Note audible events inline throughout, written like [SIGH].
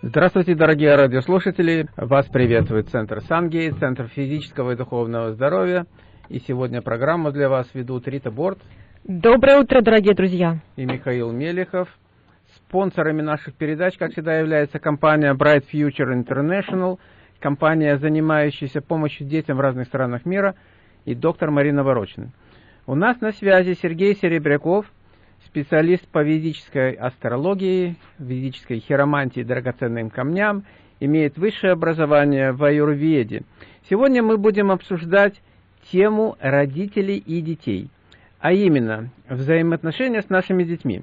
Здравствуйте, дорогие радиослушатели! Вас приветствует Центр Сангейт, Центр физического и духовного здоровья. И сегодня программу для вас ведут Рита Борт. Доброе утро, дорогие друзья! И Михаил Мелехов. Спонсорами наших передач, как всегда, является компания Bright Future International, компания, занимающаяся помощью детям в разных странах мира, и доктор Марина Ворочина. У нас на связи Сергей Серебряков – специалист по ведической астрологии, ведической хиромантии драгоценным камням, имеет высшее образование в аюрведе. Сегодня мы будем обсуждать тему родителей и детей, а именно взаимоотношения с нашими детьми.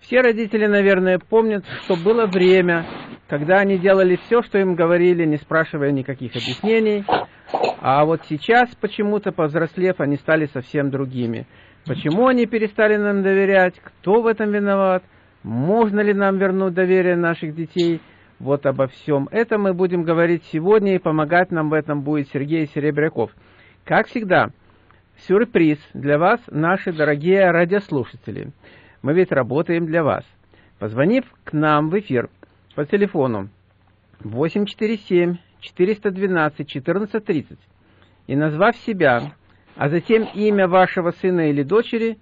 Все родители, наверное, помнят, что было время, когда они делали все, что им говорили, не спрашивая никаких объяснений, а вот сейчас, почему-то, повзрослев, они стали совсем другими. Почему они перестали нам доверять? Кто в этом виноват? Можно ли нам вернуть доверие наших детей? Вот обо всем этом мы будем говорить сегодня, и помогать нам в этом будет Сергей Серебряков. Как всегда, сюрприз для вас, наши дорогие радиослушатели. Мы ведь работаем для вас. Позвонив к нам в эфир по телефону 847 412 1430 и назвав себя а затем имя вашего сына или дочери,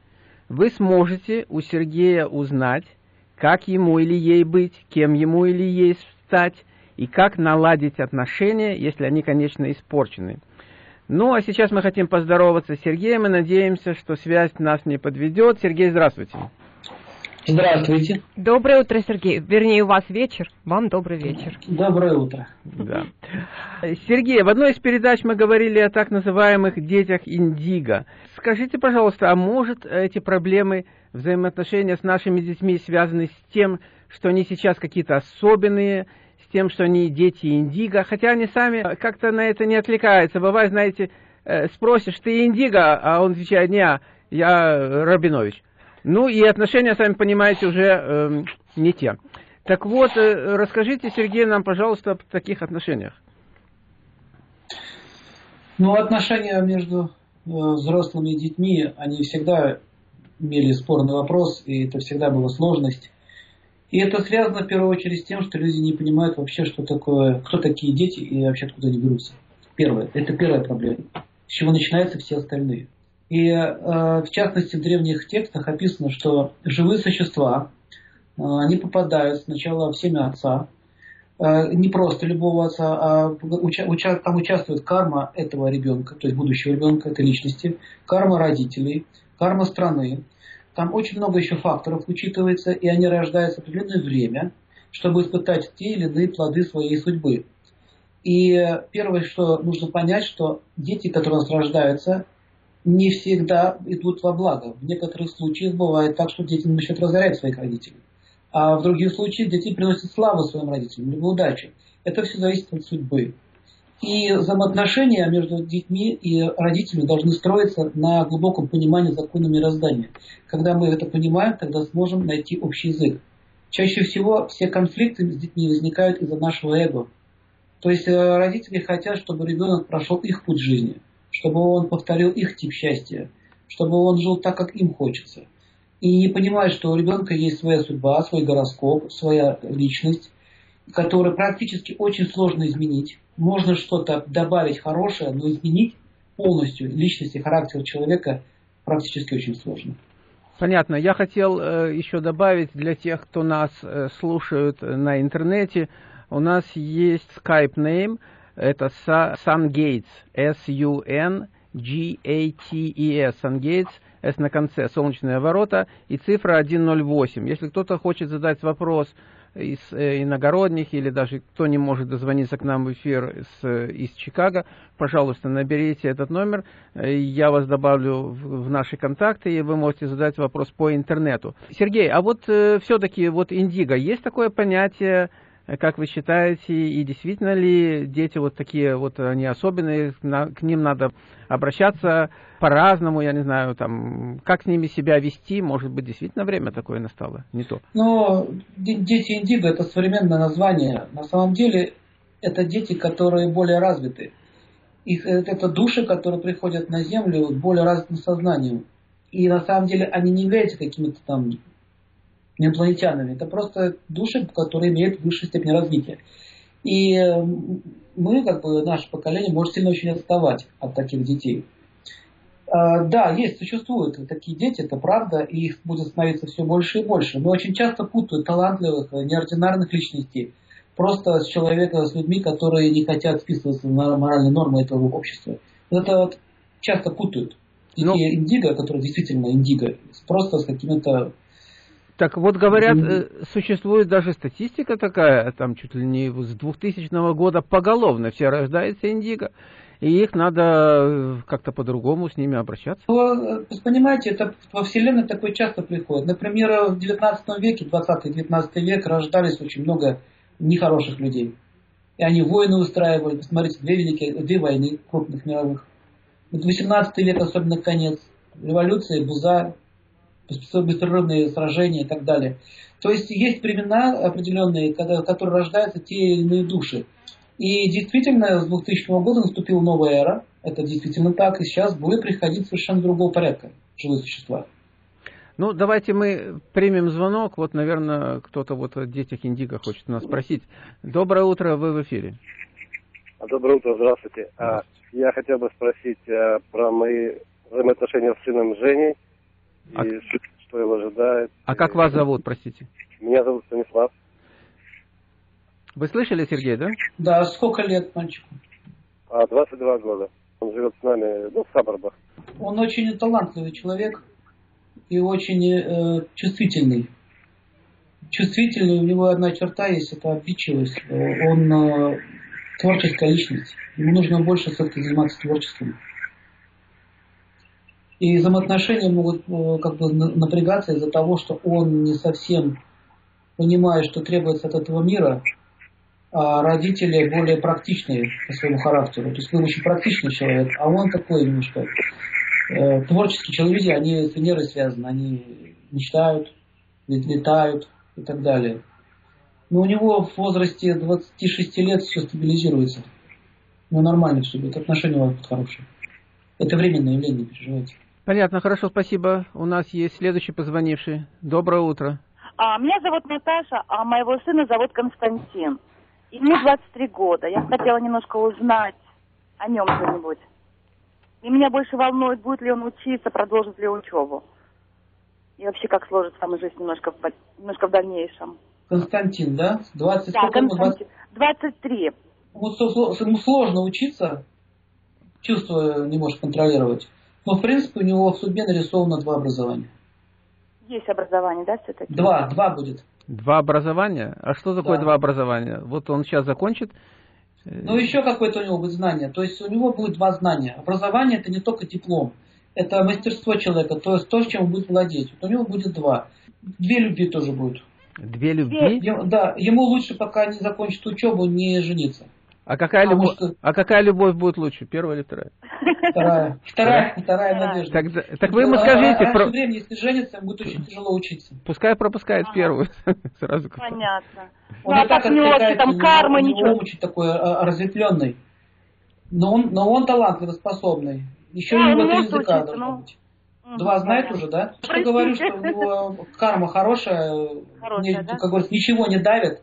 вы сможете у Сергея узнать, как ему или ей быть, кем ему или ей стать, и как наладить отношения, если они, конечно, испорчены. Ну, а сейчас мы хотим поздороваться с Сергеем и надеемся, что связь нас не подведет. Сергей, здравствуйте. Здравствуйте. Доброе утро, Сергей. Вернее, у вас вечер. Вам добрый вечер. Доброе утро. Да. Сергей, в одной из передач мы говорили о так называемых детях индиго. Скажите, пожалуйста, а может эти проблемы взаимоотношения с нашими детьми связаны с тем, что они сейчас какие-то особенные, с тем, что они дети индиго, хотя они сами как-то на это не отвлекаются. Бывает, знаете, э, спросишь, ты индиго, а он отвечает, не, я Рабинович. Ну и отношения, сами понимаете, уже э, не те. Так вот, э, расскажите, Сергей, нам, пожалуйста, о таких отношениях. Ну, отношения между э, взрослыми и детьми, они всегда имели спорный вопрос, и это всегда была сложность. И это связано в первую очередь с тем, что люди не понимают вообще, что такое, кто такие дети и вообще откуда они берутся. Первое. Это первая проблема. С чего начинаются все остальные. И э, в частности в древних текстах описано, что живые существа, э, они попадают сначала в семя отца, э, не просто любого отца, а уча, там участвует карма этого ребенка, то есть будущего ребенка, этой личности, карма родителей, карма страны. Там очень много еще факторов учитывается, и они рождаются в определенное время, чтобы испытать те или иные плоды своей судьбы. И первое, что нужно понять, что дети, которые у нас рождаются, не всегда идут во благо. В некоторых случаях бывает так, что дети начинают разорять своих родителей. А в других случаях дети приносят славу своим родителям, либо удачу. Это все зависит от судьбы. И взаимоотношения между детьми и родителями должны строиться на глубоком понимании закона мироздания. Когда мы это понимаем, тогда сможем найти общий язык. Чаще всего все конфликты с детьми возникают из-за нашего эго. То есть э, родители хотят, чтобы ребенок прошел их путь жизни – чтобы он повторил их тип счастья, чтобы он жил так, как им хочется. И не понимает, что у ребенка есть своя судьба, свой гороскоп, своя личность, которую практически очень сложно изменить. Можно что-то добавить хорошее, но изменить полностью личность и характер человека практически очень сложно. Понятно. Я хотел э, еще добавить для тех, кто нас э, слушает на интернете, у нас есть Skype name – это Sun Gates, S-U-N-G-A-T-E-S, Sun Gates, S на конце, солнечные ворота, и цифра 108. Если кто-то хочет задать вопрос из э, иногородних, или даже кто не может дозвониться к нам в эфир с, из Чикаго, пожалуйста, наберите этот номер, э, я вас добавлю в, в наши контакты, и вы можете задать вопрос по интернету. Сергей, а вот э, все-таки вот индиго, есть такое понятие как вы считаете, и действительно ли дети вот такие вот, они особенные, к ним надо обращаться по-разному, я не знаю, там, как с ними себя вести, может быть, действительно время такое настало, не то? Ну, дети индиго – это современное название. На самом деле, это дети, которые более развиты. Их, э, это души, которые приходят на Землю более развитым сознанием. И на самом деле они не являются какими-то там инопланетянами. Это просто души, которые имеют высшую степень развития. И мы, как бы, наше поколение, может сильно очень отставать от таких детей. А, да, есть, существуют такие дети, это правда, и их будет становиться все больше и больше. Но очень часто путают талантливых, неординарных личностей просто с человека, с людьми, которые не хотят вписываться на моральные нормы этого общества. Это вот часто путают. Детей ну, индиго, которые действительно индиго, просто с какими-то так вот, говорят, э, существует даже статистика такая, там чуть ли не с 2000 года поголовно все рождаются индиго, и их надо э, как-то по-другому с ними обращаться. Ну, э, понимаете, это во Вселенной такое часто приходит. Например, в 19 веке, 20-19 век рождались очень много нехороших людей. И они войны устраивали. Посмотрите, две великие, две войны крупных мировых. Вот 18 век, особенно конец. Революция, Буза, беспрерывные сражения и так далее. То есть есть времена определенные, когда, которые рождаются те или иные души. И действительно, с 2000 года наступила новая эра. Это действительно так. И сейчас будет приходить совершенно другого порядка живые существа. Ну, давайте мы примем звонок. Вот, наверное, кто-то вот о детях Индиго хочет нас спросить. Доброе утро, вы в эфире. Доброе утро, здравствуйте. А, я хотел бы спросить а, про мои взаимоотношения с сыном Женей а... и что его ожидает. А как вас зовут, простите? Меня зовут Станислав. Вы слышали, Сергей, да? Да, сколько лет мальчику? А, 22 года. Он живет с нами ну, в Сабарбах. Он очень талантливый человек и очень э, чувствительный. Чувствительный, у него одна черта есть, это обидчивость. Он э, творческая личность. Ему нужно больше все-таки заниматься творчеством. И взаимоотношения могут э, как бы напрягаться из-за того, что он не совсем понимает, что требуется от этого мира, а родители более практичные по своему характеру. То есть вы очень практичный человек, а он такой немножко Э, творческие человеки, они с Венерой связаны, они мечтают, летают и так далее. Но у него в возрасте 26 лет все стабилизируется. Ну, нормально все будет, отношения у вас будут хорошие. Это временное явление, не переживайте. Понятно, хорошо, спасибо. У нас есть следующий позвонивший. Доброе утро. А, меня зовут Наташа, а моего сына зовут Константин. Ему 23 года. Я хотела немножко узнать о нем что-нибудь. И меня больше волнует, будет ли он учиться, продолжит ли учебу. И вообще, как сложится там жизнь немножко в, немножко в дальнейшем. Константин, да? 20, да, Константин. 23. Ему сложно учиться, чувство не может контролировать. Но, в принципе, у него в судьбе нарисовано два образования. Есть образование, да, все-таки? Два, два будет. Два образования? А что такое да. два образования? Вот он сейчас закончит ну, еще какое-то у него будет знание. То есть у него будет два знания. Образование это не только диплом. Это мастерство человека, то есть то, чем он будет владеть. Вот у него будет два. Две любви тоже будет. Две любви? Да, ему лучше, пока не закончит учебу, не жениться. А какая, любовь, что... а какая любовь будет лучше, первая или вторая? Вторая. [LAUGHS] Вторая, вторая надежда. Так, так вы ему скажите... А, про... времени, если женится, будет очень тяжело учиться. Пускай пропускает ага. первую. [LAUGHS] Сразу. Понятно. Он ну, а так не очень, там карма, ничего. Он очень такой а, разветвленный. Но он, но он талантливый, способный. Еще да, у него три языка должно ну... быть. Два знает уже, да? Что говорю, что у него [LAUGHS] карма хорошая, хорошая не, да? как говорится, ничего не давит.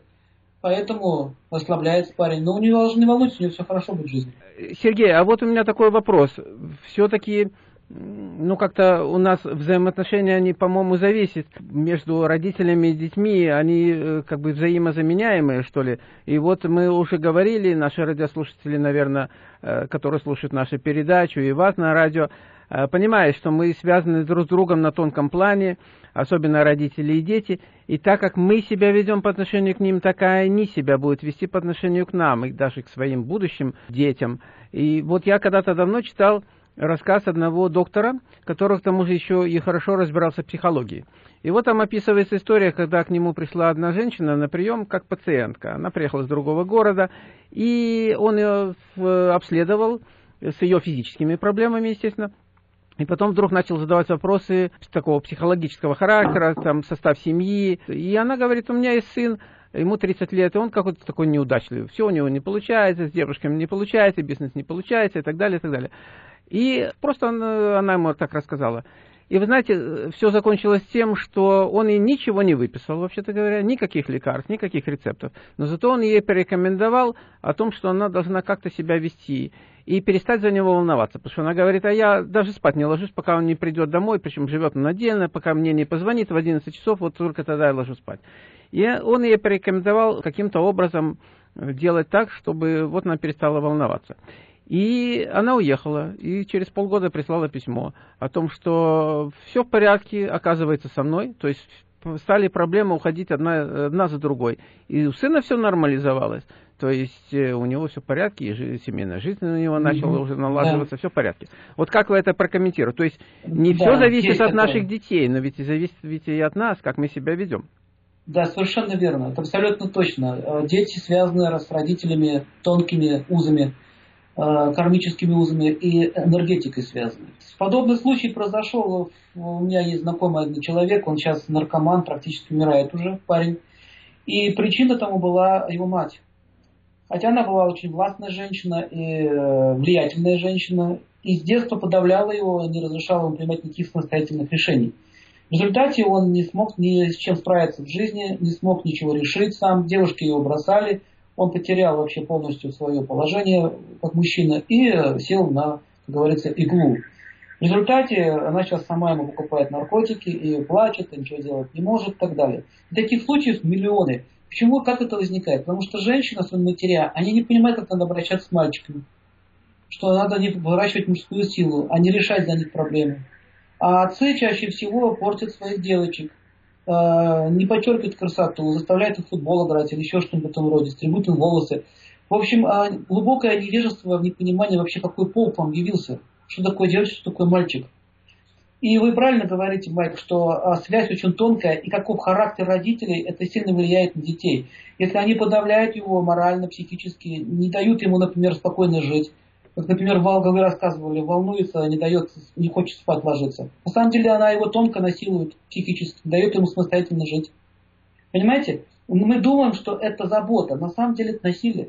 Поэтому расслабляется парень. Но у него не волнуйтесь, у него все хорошо будет в жизни. Сергей, а вот у меня такой вопрос. Все-таки ну, как-то у нас взаимоотношения, они, по-моему, зависят между родителями и детьми, они э, как бы взаимозаменяемые, что ли. И вот мы уже говорили, наши радиослушатели, наверное, э, которые слушают нашу передачу, и вас на радио, э, понимают, что мы связаны друг с другом на тонком плане, особенно родители и дети, и так как мы себя ведем по отношению к ним, так и они себя будут вести по отношению к нам, и даже к своим будущим детям. И вот я когда-то давно читал рассказ одного доктора, который к тому же еще и хорошо разбирался в психологии. И вот там описывается история, когда к нему пришла одна женщина на прием как пациентка. Она приехала с другого города, и он ее обследовал с ее физическими проблемами, естественно. И потом вдруг начал задавать вопросы такого психологического характера, там, состав семьи. И она говорит, у меня есть сын, ему 30 лет, и он какой-то такой неудачливый. Все у него не получается, с девушками не получается, бизнес не получается и так далее, и так далее. И просто она, она ему так рассказала. И вы знаете, все закончилось тем, что он ей ничего не выписал, вообще-то говоря, никаких лекарств, никаких рецептов. Но зато он ей порекомендовал о том, что она должна как-то себя вести и перестать за него волноваться. Потому что она говорит, а я даже спать не ложусь, пока он не придет домой, причем живет он отдельно, пока мне не позвонит в 11 часов, вот только тогда я ложусь спать. И он ей порекомендовал каким-то образом делать так, чтобы вот она перестала волноваться. И она уехала, и через полгода прислала письмо о том, что все в порядке, оказывается, со мной, то есть стали проблемы уходить одна, одна за другой. И у сына все нормализовалось. То есть э, у него все в порядке, и семейная жизнь у него начала уже налаживаться, да. все в порядке. Вот как вы это прокомментируете? То есть не да, все зависит от такое. наших детей, но ведь и зависит ведь и от нас, как мы себя ведем. Да, совершенно верно. Это абсолютно точно. Э, дети связаны с родителями тонкими узами, кармическими узами и энергетикой связаны. Подобный случай произошел. У меня есть знакомый один человек, он сейчас наркоман, практически умирает уже, парень. И причина тому была его мать. Хотя она была очень властная женщина и э, влиятельная женщина, и с детства подавляла его, не разрешала ему принимать никаких самостоятельных решений. В результате он не смог ни с чем справиться в жизни, не смог ничего решить сам, девушки его бросали, он потерял вообще полностью свое положение как мужчина и э, сел на, как говорится, иглу. В результате она сейчас сама ему покупает наркотики и плачет, и ничего делать не может и так далее. И таких случаев миллионы. Почему, как это возникает? Потому что женщина, свои матеря, они не понимают, как надо обращаться с мальчиками. Что надо не выращивать мужскую силу, а не решать за них проблемы. А отцы чаще всего портят своих девочек, не подчеркивают красоту, заставляют их футбол играть или еще что-нибудь в этом роде, стригут им волосы. В общем, а, глубокое невежество в непонимании вообще, какой пол вам явился. Что такое девочка, что такое мальчик. И вы правильно говорите, Майк, что а, связь очень тонкая, и каков характер родителей, это сильно влияет на детей. Если они подавляют его морально, психически, не дают ему, например, спокойно жить, как, например, Валга вы рассказывали, волнуется, не дает, не хочет спать ложиться. На самом деле она его тонко насилует психически, дает ему самостоятельно жить. Понимаете? Мы думаем, что это забота, на самом деле это насилие.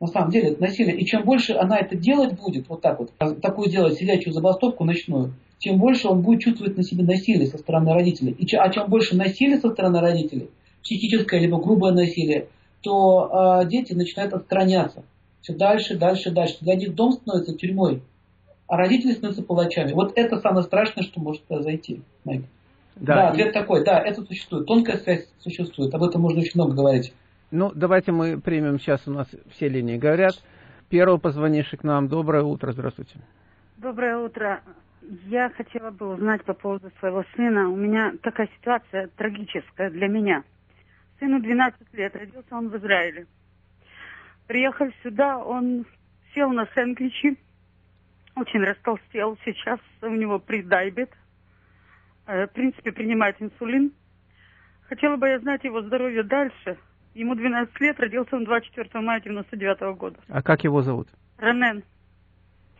На самом деле это насилие. И чем больше она это делать будет, вот так вот, такую делать сидячую забастовку ночную, тем больше он будет чувствовать на себе насилие со стороны родителей. И, а чем больше насилия со стороны родителей, психическое либо грубое насилие, то э, дети начинают отстраняться. Все дальше, дальше, дальше. Для них дом становится тюрьмой, а родители становятся палачами. Вот это самое страшное, что может произойти. Майк. Да, да, ответ такой, да, это существует. Тонкая связь существует. Об этом можно очень много говорить. Ну, давайте мы примем сейчас у нас все линии говорят. Первого позвонивший к нам. Доброе утро, здравствуйте. Доброе утро. Я хотела бы узнать по поводу своего сына. У меня такая ситуация трагическая для меня. Сыну 12 лет, родился он в Израиле. Приехал сюда, он сел на сэндвичи, очень растолстел. Сейчас у него придайбет. Э, в принципе, принимает инсулин. Хотела бы я знать его здоровье дальше. Ему 12 лет, родился он 24 мая 99 -го года. А как его зовут? Ронен.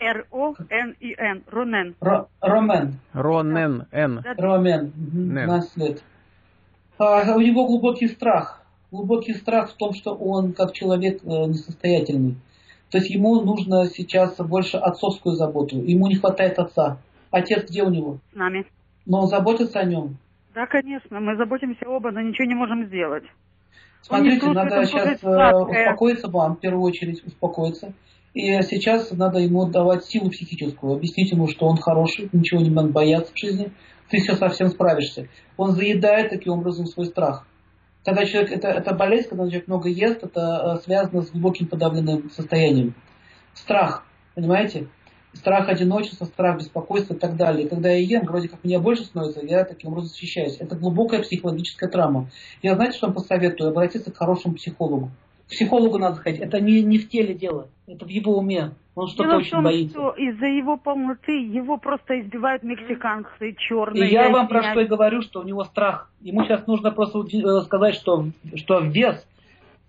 Р-О-Н-И-Н. Ронен. Ромен. Ронен. Н. Ромен. 12 лет. А, у него глубокий страх. Глубокий страх в том, что он как человек э, несостоятельный. То есть ему нужно сейчас больше отцовскую заботу. Ему не хватает отца. Отец где у него? С нами. Но он заботится о нем? Да, конечно. Мы заботимся оба, но ничего не можем сделать. Смотрите, надо сейчас э, успокоиться вам, в первую очередь успокоиться. И сейчас надо ему давать силу психическую, объяснить ему, что он хороший, ничего не надо бояться в жизни, ты все совсем справишься. Он заедает таким образом свой страх. Когда человек, это, это болезнь, когда человек много ест, это э, связано с глубоким подавленным состоянием. Страх, понимаете? Страх одиночества, страх беспокойства и так далее. И когда я ем, вроде как меня больше становится, я таким образом защищаюсь. Это глубокая психологическая травма. Я знаете, что вам посоветую? Обратиться к хорошему психологу психологу надо ходить. Это не, не в теле дело, это в его уме. Он что-то очень том, боится. Что из-за его полноты его просто избивают мексиканцы, черные. И я вам про что и говорю, что у него страх. Ему сейчас нужно просто э, сказать, что, что вес.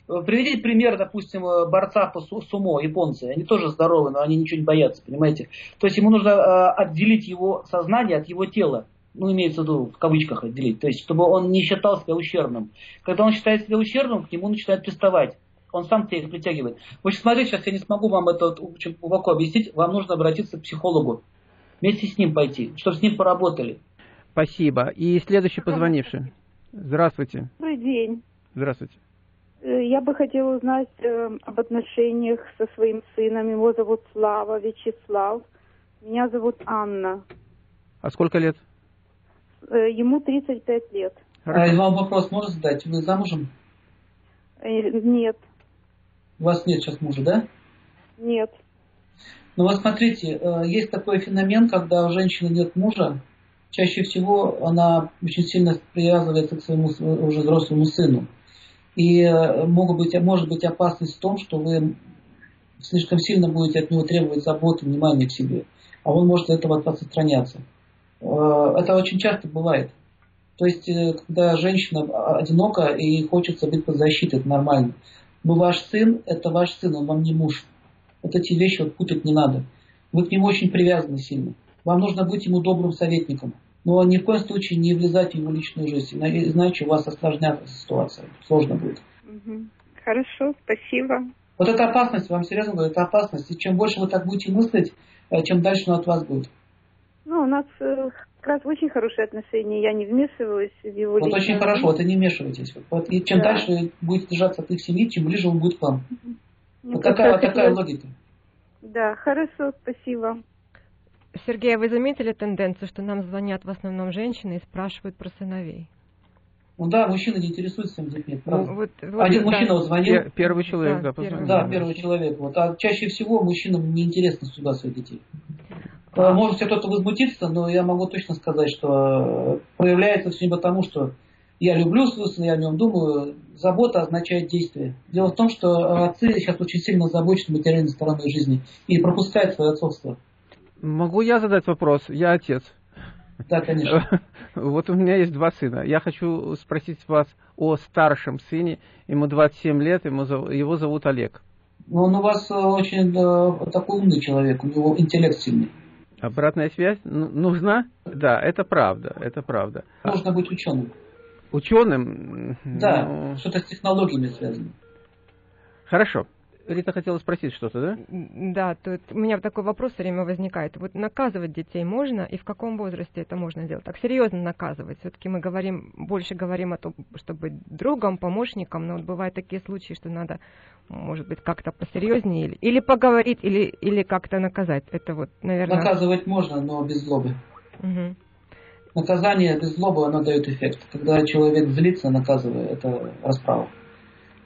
Э, приведите пример, допустим, э, борца по сумо, японцы. Они тоже здоровы, но они ничего не боятся, понимаете? То есть ему нужно отделить его сознание от его тела ну, имеется в виду в кавычках отделить, то есть, чтобы он не считал себя ущербным. Когда он считает себя ущербным, к нему начинает приставать он сам тебя их притягивает. В общем, смотрите, сейчас я не смогу вам это очень глубоко объяснить, вам нужно обратиться к психологу. Вместе с ним пойти, чтобы с ним поработали. Спасибо. И следующий позвонивший. Здравствуйте. Добрый день. Здравствуйте. Э, Я бы хотела узнать э, об отношениях со своим сыном. Его зовут Слава Вячеслав. Меня зовут Анна. А сколько лет? Э, ему 35 лет. А вам вопрос можно задать? Вы замужем? Э, Нет, У вас нет сейчас мужа, да? нет. Ну вот смотрите, э, есть такой феномен, когда у женщины нет мужа, чаще всего она очень сильно привязывается к своему с- уже взрослому сыну. И э, могут быть, может быть опасность в том, что вы слишком сильно будете от него требовать заботы, внимания к себе, а он может от этого отстраняться. Э, Это очень часто бывает. То есть, э, когда женщина одинока и хочется быть под защитой, это нормально. Но ваш сын – это ваш сын, он вам не муж. Вот эти вещи вот путать не надо. Вы к нему очень привязаны сильно. Вам нужно быть ему добрым советником. Но ни в коем случае не влезать в его личную жизнь, ина- иначе у вас осложняется ситуация. Сложно будет. Хорошо, спасибо. Вот это опасность, вам серьезно говорю, это опасность. И чем больше вы так будете мыслить, э, чем дальше оно от вас будет. Ну, у нас э, как раз очень хорошие отношения. Я не вмешиваюсь в его Вот личную очень жизнь. хорошо, вот и не вмешивайтесь. Вот- и чем Да. дальше будете держаться от их семьи, тем ближе он будет к вам. Мне Вот такая, вот такая логика. Да, хорошо, спасибо. Сергей, а вы заметили тенденцию, что нам звонят в основном женщины и спрашивают про сыновей? Ну да, мужчина не интересуется своими детьми, правда. Ну, вот- вот, Один да. мужчина вот звонил, Пер- Первый человек, Да, да, первый. позвонил. Да, первый человек. Вот. А чаще всего мужчинам неинтересна судьба своих детей. А. Может себе кто-то возмутиться, но я могу точно сказать, что э, проявляется все не потому, что я люблю своего сына, я о нем думаю. Забота означает действие. Дело в том, что отцы сейчас очень сильно озабочены материальной стороной жизни и пропускают свое отцовство. Могу я задать вопрос? Я отец. Да, конечно. [LAUGHS] Вот у меня есть два сына. Я хочу спросить вас о старшем сыне. Ему 27 лет, ему, его зовут Олег. Но он у вас э, очень э, такой умный человек, у него интеллект сильный. Обратная связь Ну, нужна? Да, это правда, это правда. Нужно быть ученым. Ученым? Да, ну, что-то с технологиями связано. Хорошо. Рита хотела спросить что-то, да? Да, есть у меня такой вопрос все время возникает. Вот наказывать детей можно и в каком возрасте это можно делать? Так серьезно наказывать. Все-таки мы говорим, больше говорим о том, чтобы быть другом, помощником, но вот бывают такие случаи, что надо, может быть, как-то посерьезнее или, или поговорить, или, или как-то наказать. Это вот, наверное... Наказывать можно, но без злобы. Мгм. Наказание без злобы, оно дает эффект. Когда человек злится, наказывая, это расправа.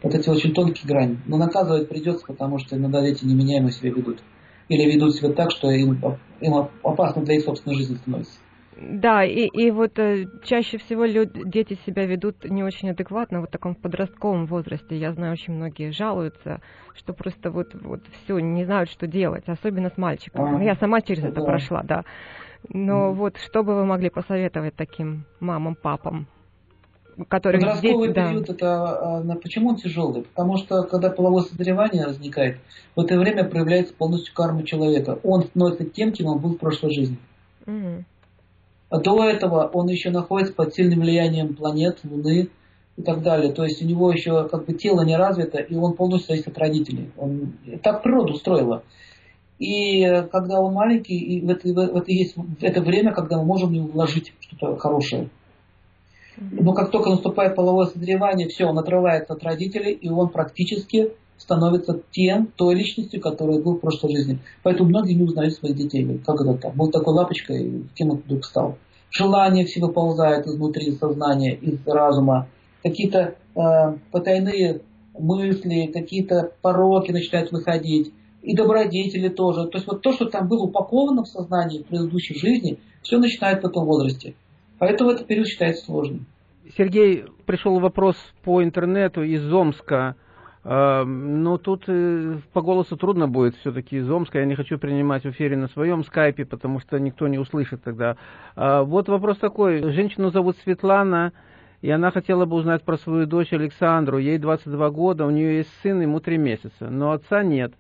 Вот эти очень тонкие грани. Но наказывать придется, потому что иногда дети неменяемо себя ведут. Или ведут себя так, что им, им опасно для их собственной жизни становится. Да, и, и вот э, чаще всего люд- дети себя ведут не очень адекватно вот в таком подростковом возрасте. Я знаю, очень многие жалуются, что просто вот, вот все, не знают, что делать, особенно с мальчиком. А, Я сама через это да. прошла, да. Но Мгм. вот что бы вы могли посоветовать таким мамам, папам, которые Подростковый да. период, это а, почему он тяжелый? Потому что когда половое созревание возникает, в это время проявляется полностью карма человека. Он становится тем, кем он был в прошлой жизни. Мгм. А до этого он еще находится под сильным влиянием планет, Луны и так далее. То есть у него еще как бы тело не развито, и он полностью зависит от родителей. Он, так природа устроила. И э, когда он маленький, и в это, в это есть это время, когда мы можем в него вложить что-то хорошее. Но как только наступает половое созревание, все, он отрывается от родителей, и он практически становится тем, той личностью, которая был в прошлой жизни. Поэтому многие не узнают своих детей. Как это так? Был такой лапочкой, кем он вдруг стал? Желания все выползают изнутри сознания, из разума. Какие-то э, потайные мысли, какие-то пороки начинают выходить. И добродетели тоже. То есть вот то, что там было упаковано в сознании в предыдущей жизни, все начинает в этом возрасте. Поэтому этот период считается сложным. Сергей, пришел вопрос по интернету из Омска. Э, Но тут э, по голосу трудно будет все-таки из Омска. Я не хочу принимать в эфире на своем скайпе, потому что никто не услышит тогда. А, Вот вопрос такой. Женщину зовут Светлана, и она хотела бы узнать про свою дочь Александру. Ей 22 года, у нее есть сын, ему 3 месяца, но отца нет.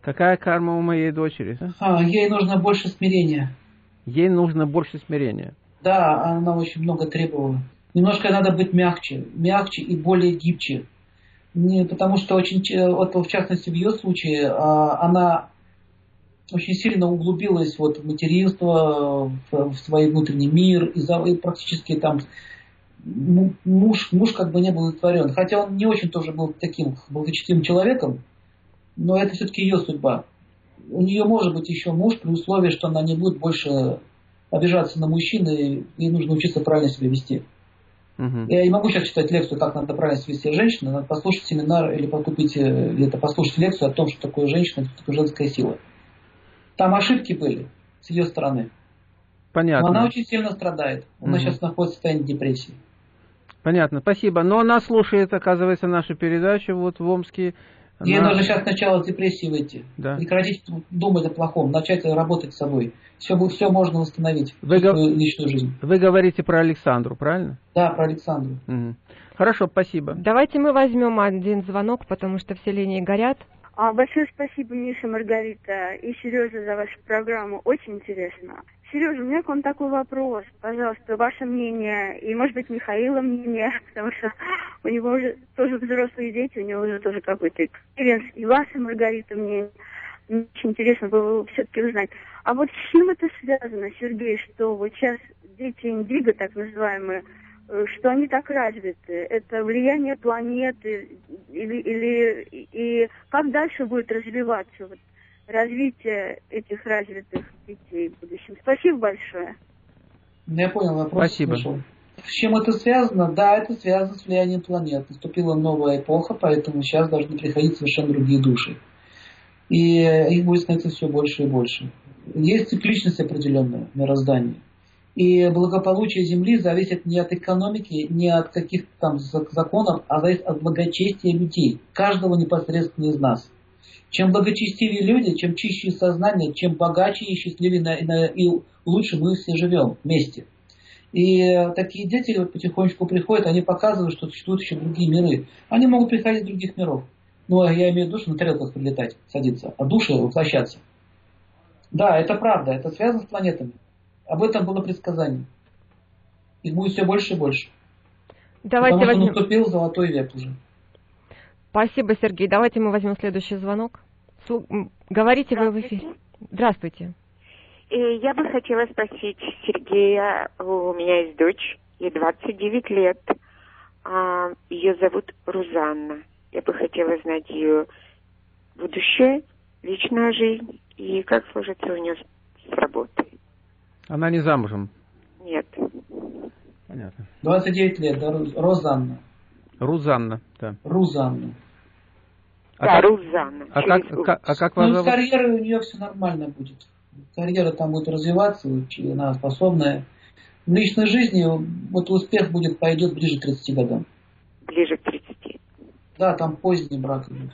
Какая карма у моей дочери? А, ей нужно больше смирения. Ей нужно больше смирения. Да, она очень много требовала. Немножко надо быть мягче, мягче и более гибче. Не, потому что очень, вот в частности в ее случае, а, она очень сильно углубилась вот в материнство, в, в свой внутренний мир, и, за, и практически там муж, муж как бы не был удовлетворен. Хотя он не очень тоже был таким благочестивым человеком, но это все-таки ее судьба. У нее может быть еще муж при условии, что она не будет больше обижаться на мужчин, и ей нужно учиться правильно себя вести. Угу. Я не могу сейчас читать лекцию, как надо правильно себя вести женщина, надо послушать семинар или покупить, э, или это послушать лекцию о том, что такое женщина, что такое женская сила. Там ошибки были с ее стороны. Понятно. Но она очень сильно страдает. Она угу. сейчас находится в состоянии депрессии. Понятно, спасибо. Но она слушает, оказывается, нашу передачу вот в Омске. Она... Ей нужно сейчас сначала с депрессии выйти. Да. Прекратить думать о плохом, начать работать с собой. Все, все можно восстановить. Вы, го... личную жизнь. Вы говорите про Александру, правильно? Да, про Александру. Угу. Хорошо, спасибо. Давайте мы возьмем один звонок, потому что все линии горят. А, большое спасибо, Миша, Маргарита и Сережа за вашу программу. Очень интересно. Сережа, у меня к вам такой вопрос. Пожалуйста, ваше мнение, и, может быть, Михаила мнение, [LAUGHS] потому что у него уже тоже взрослые дети, у него уже тоже какой-то experience. И ваше, Маргарита, мнение. Мне очень интересно было все-таки узнать. А вот с чем это связано, Сергей, что вот сейчас дети индиго, так называемые, что они так развиты? Это влияние планеты или, или и как дальше будет развиваться вот, развитие этих развитых детей в будущем? Спасибо большое. Я понял вопрос. Спасибо. Слышал. С чем это связано? Да, это связано с влиянием планет. Наступила новая эпоха, поэтому сейчас должны приходить совершенно другие души. И их будет становиться все больше и больше. Есть цикличность определенная в мироздании. И благополучие Земли зависит не от экономики, не от каких-то там законов, а зависит от благочестия людей, каждого непосредственно из нас. Чем благочестивее люди, чем чище сознание, чем богаче и счастливее и лучше мы все живем вместе. И такие дети потихонечку приходят, они показывают, что существуют еще другие миры. Они могут приходить из других миров. Ну, я имею в виду, что на тарелках прилетать, садиться, а души воплощаться. Да, это правда, это связано с планетами. Об этом было предсказание. Их будет все больше и больше. Давайте Потому возьмем... что наступил золотой век уже. Спасибо, Сергей. Давайте мы возьмем следующий звонок. Слу... Говорите вы в эфире. Здравствуйте. Э, я бы хотела спросить Сергея, у меня есть дочь, ей 29 лет, а, ее зовут Рузанна. Я бы хотела знать ее будущее, личная жизнь и как сложится у нее с работой. Она не замужем? Нет. Понятно. 29 лет, да, Розанна. Рузанна, да. Рузанна. А да, как, Рузанна. А как, как, а как вас ну, с карьерой у нее все нормально будет. Карьера там будет развиваться, она способная. В личной жизни вот успех будет, пойдет ближе к 30 годам. Ближе к 30. Да, там поздний брак идет.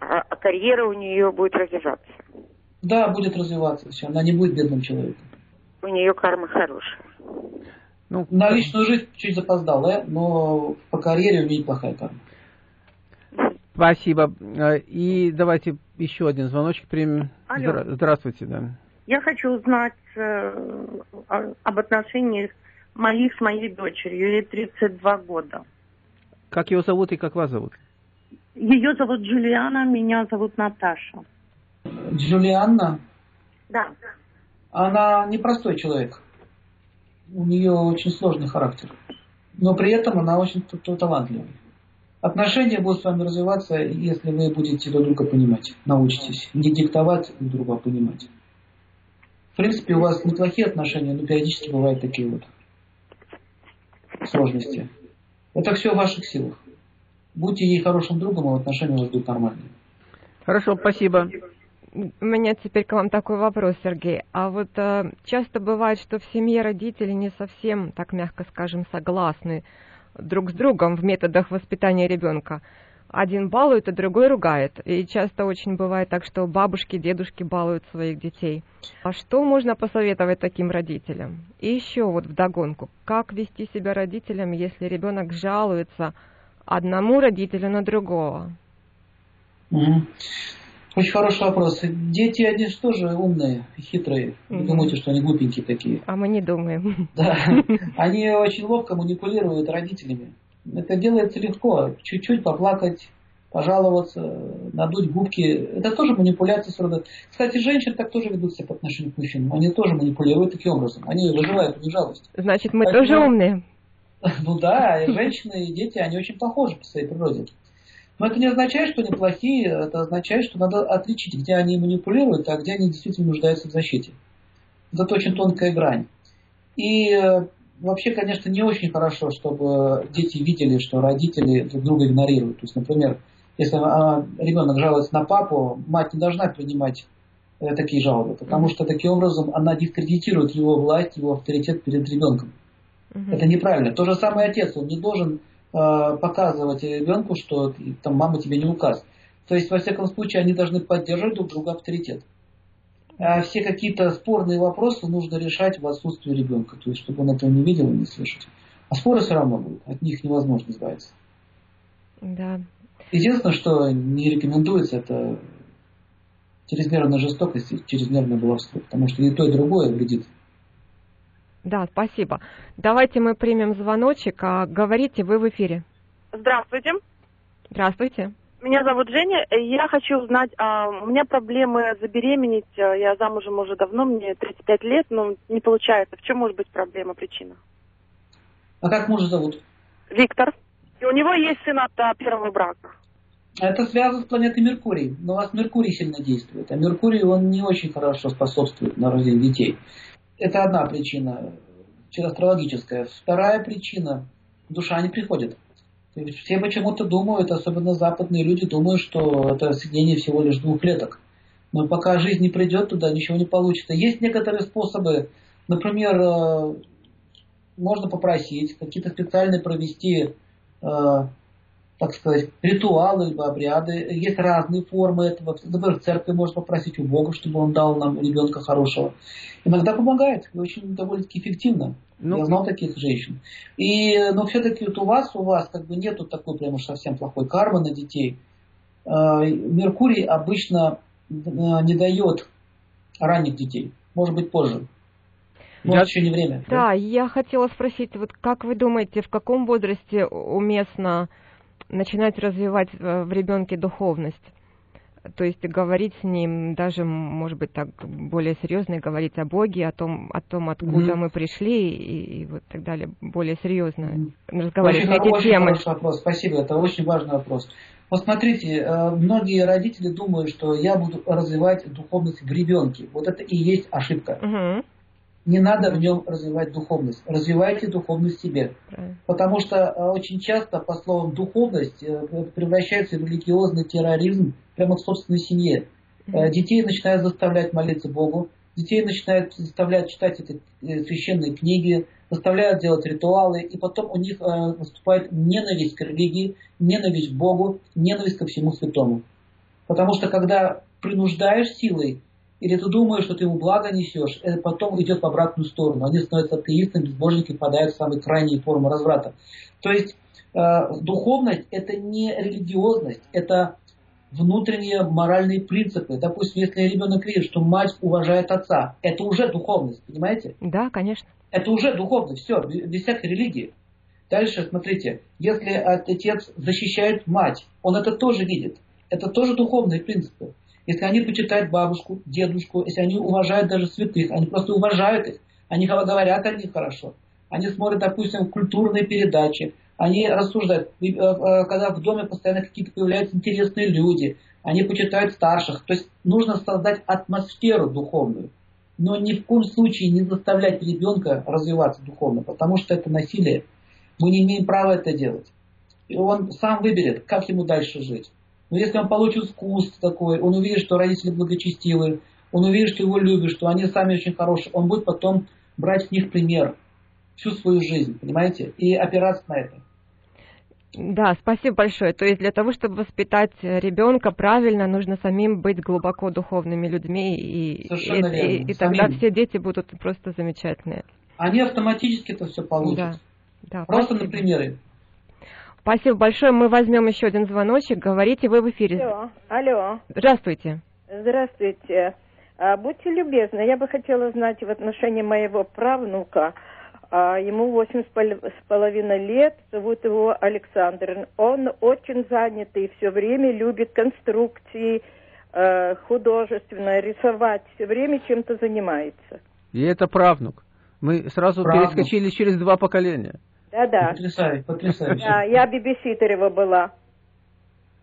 А, а карьера у нее будет развиваться? Да, будет развиваться все. Она не будет бедным человеком. У нее карма хорошая. Ну, на личную жизнь чуть запоздала, но по карьере у нее неплохая карма. Спасибо. И давайте еще один звоночек примем. Алло. Здравствуйте, да. Я хочу узнать э, об отношениях моих с моей дочерью. Ей 32 года. Как ее зовут и как вас зовут? Ее зовут Джулиана, меня зовут Наташа. Джулианна? Да. Она непростой человек. У нее очень сложный характер. Но при этом она очень талантливая. Отношения будут с вами развиваться, если вы будете друг друга понимать, научитесь. Не диктовать друг друга, а понимать. В принципе, у вас неплохие отношения, но периодически бывают такие вот сложности. Это все в ваших силах. Будьте ей хорошим другом, и отношения у вас будут нормальные. Хорошо, спасибо. У меня теперь к вам такой вопрос, Сергей. А вот э, часто бывает, что в семье родители не совсем, так мягко скажем, согласны друг с другом в методах воспитания ребенка. Один балует, а другой ругает. И часто очень бывает так, что бабушки, дедушки балуют своих детей. А что можно посоветовать таким родителям? И еще вот вдогонку, как вести себя родителям, если ребенок жалуется одному родителю на другого? Mm-hmm. Очень хороший вопрос. Дети, они же тоже умные, хитрые. Вы думаете, что они глупенькие такие. А мы не думаем. [LAUGHS] Да. Они очень ловко манипулируют родителями. Это делается легко. Чуть-чуть поплакать, пожаловаться, надуть губки. Это тоже манипуляция с родом. Кстати, женщины так тоже ведут себя по отношению к мужчинам. Они тоже манипулируют таким образом. Они выживают в жалость. Значит, мы Поэтому, тоже умные. [LAUGHS] Ну да, и женщины, и дети, они очень похожи по своей природе. Но это не означает, что они плохие, это означает, что надо отличить, где они манипулируют, а где они действительно нуждаются в защите. Это очень тонкая грань. И э, вообще, конечно, не очень хорошо, чтобы дети видели, что родители друг друга игнорируют. То есть, например, если а, ребенок жалуется на папу, мать не должна принимать э, такие жалобы, потому что таким образом она дискредитирует его власть, его авторитет перед ребенком. Угу. Это неправильно. То же самое отец, он не должен показывать ребенку, что там мама тебе не указ. То есть, во всяком случае, они должны поддерживать друг друга авторитет. А все какие-то спорные вопросы нужно решать в отсутствии ребенка, то есть, чтобы он этого не видел и не слышать. А споры все равно будут, от них невозможно избавиться. Да. Единственное, что не рекомендуется, это чрезмерная жестокость и чрезмерное баловство, потому что и то, и другое вредит. Да, спасибо. Давайте мы примем звоночек. А говорите, вы в эфире. Здравствуйте. Здравствуйте. Меня зовут Женя. Я хочу узнать, а, у меня проблемы забеременеть. Я замужем уже давно, мне 35 лет, но не получается. В чем может быть проблема, причина? А как мужа зовут? Виктор. И у него есть сын от а, первого брака. Это связано с планетой Меркурий. Но у вас Меркурий сильно действует. А Меркурий, он не очень хорошо способствует на рождение детей. Это одна причина, астрологическая. Вторая причина, душа не приходит. Все почему-то думают, особенно западные люди, думают, что это соединение всего лишь двух клеток. Но пока жизнь не придет туда, ничего не получится. Есть некоторые способы, например, э, можно попросить какие-то специальные провести, э, так сказать, ритуалы либо обряды. Есть разные формы этого. Например, в церкви можно попросить у Бога, чтобы он дал нам ребенка хорошего. Иногда помогает, и очень довольно-таки эффективно. Ну, Я знал таких женщин. И, но все-таки вот у вас, у вас как бы нету такой прям уж совсем плохой кармы на детей. А, Меркурий обычно э, не дает ранних детей. Может быть, позже. Но я... еще не время. Да, да, я хотела спросить, вот как вы думаете, в каком возрасте уместно начинать развивать в ребенке духовность? то есть говорить с ним, даже, может быть, так более серьезно, говорить о Боге, о том, о том откуда mm-hmm. мы пришли и, и вот так далее, более серьезно mm-hmm. разговаривать очень, на эти очень темы. Хороший вопрос, спасибо, это очень важный вопрос. Вот смотрите, э, многие родители думают, что я буду развивать духовность в ребенке. Вот это и есть ошибка. Угу не надо в нем развивать духовность. Развивайте духовность в себе. Потому что э, очень часто, по словам духовность, э, превращается в религиозный терроризм прямо в собственной семье. Mm-hmm. Детей начинают заставлять молиться Богу, детей начинают заставлять читать эти священные книги, заставляют делать ритуалы, и потом у них наступает ненависть к религии, ненависть к Богу, ненависть ко всему святому. Потому что когда принуждаешь силой, или ты думаешь, что ты ему благо несешь, это потом идет в обратную сторону. Они становятся атеистами, безбожники впадают в самые крайние формы разврата. То есть э, духовность это не религиозность, это внутренние моральные принципы. Допустим, если ребенок видит, что мать уважает отца, это уже духовность, понимаете? Да, конечно. Это уже духовность, все, без всякой религии. Дальше, смотрите, если отец защищает мать, он это тоже видит. Это тоже духовные принципы если они почитают бабушку, дедушку, если они уважают даже святых, они просто уважают их, они говорят о них хорошо, они смотрят, допустим, культурные передачи, они рассуждают, э, э, когда в доме постоянно какие-то появляются интересные люди, они почитают старших. То есть нужно создать атмосферу духовную, но ни в коем случае не заставлять ребенка развиваться духовно, потому что это насилие. Мы не имеем права это делать. И он сам выберет, как ему дальше жить. Но если он получит вкус такой, он увидит, что родители благочестивы, он увидит, что его любят, что они сами очень хорошие, он будет потом брать с них пример всю свою жизнь, понимаете, и опираться на это. Да, спасибо большое. То есть для того, чтобы воспитать ребенка правильно, нужно самим быть глубоко духовными людьми, и, Совершенно и, и, и тогда все дети будут просто замечательные. Они автоматически это все получат. Да, да, Просто спасибо. на примере. Спасибо большое. Мы возьмем еще один звоночек. Говорите, вы в эфире. Алло. Алло. Здравствуйте. Здравствуйте. А, будьте любезны, я бы хотела знать в отношении моего правнука. а ему восемь с половиной лет, зовут его Александр. Он очень занятый, все время любит конструкции, э, художественно рисовать, все время чем-то занимается. И это правнук. Мы сразу правнук. перескочили через два поколения. Да-да. Потрясающе, потрясающе. Да, я бибиситерева была.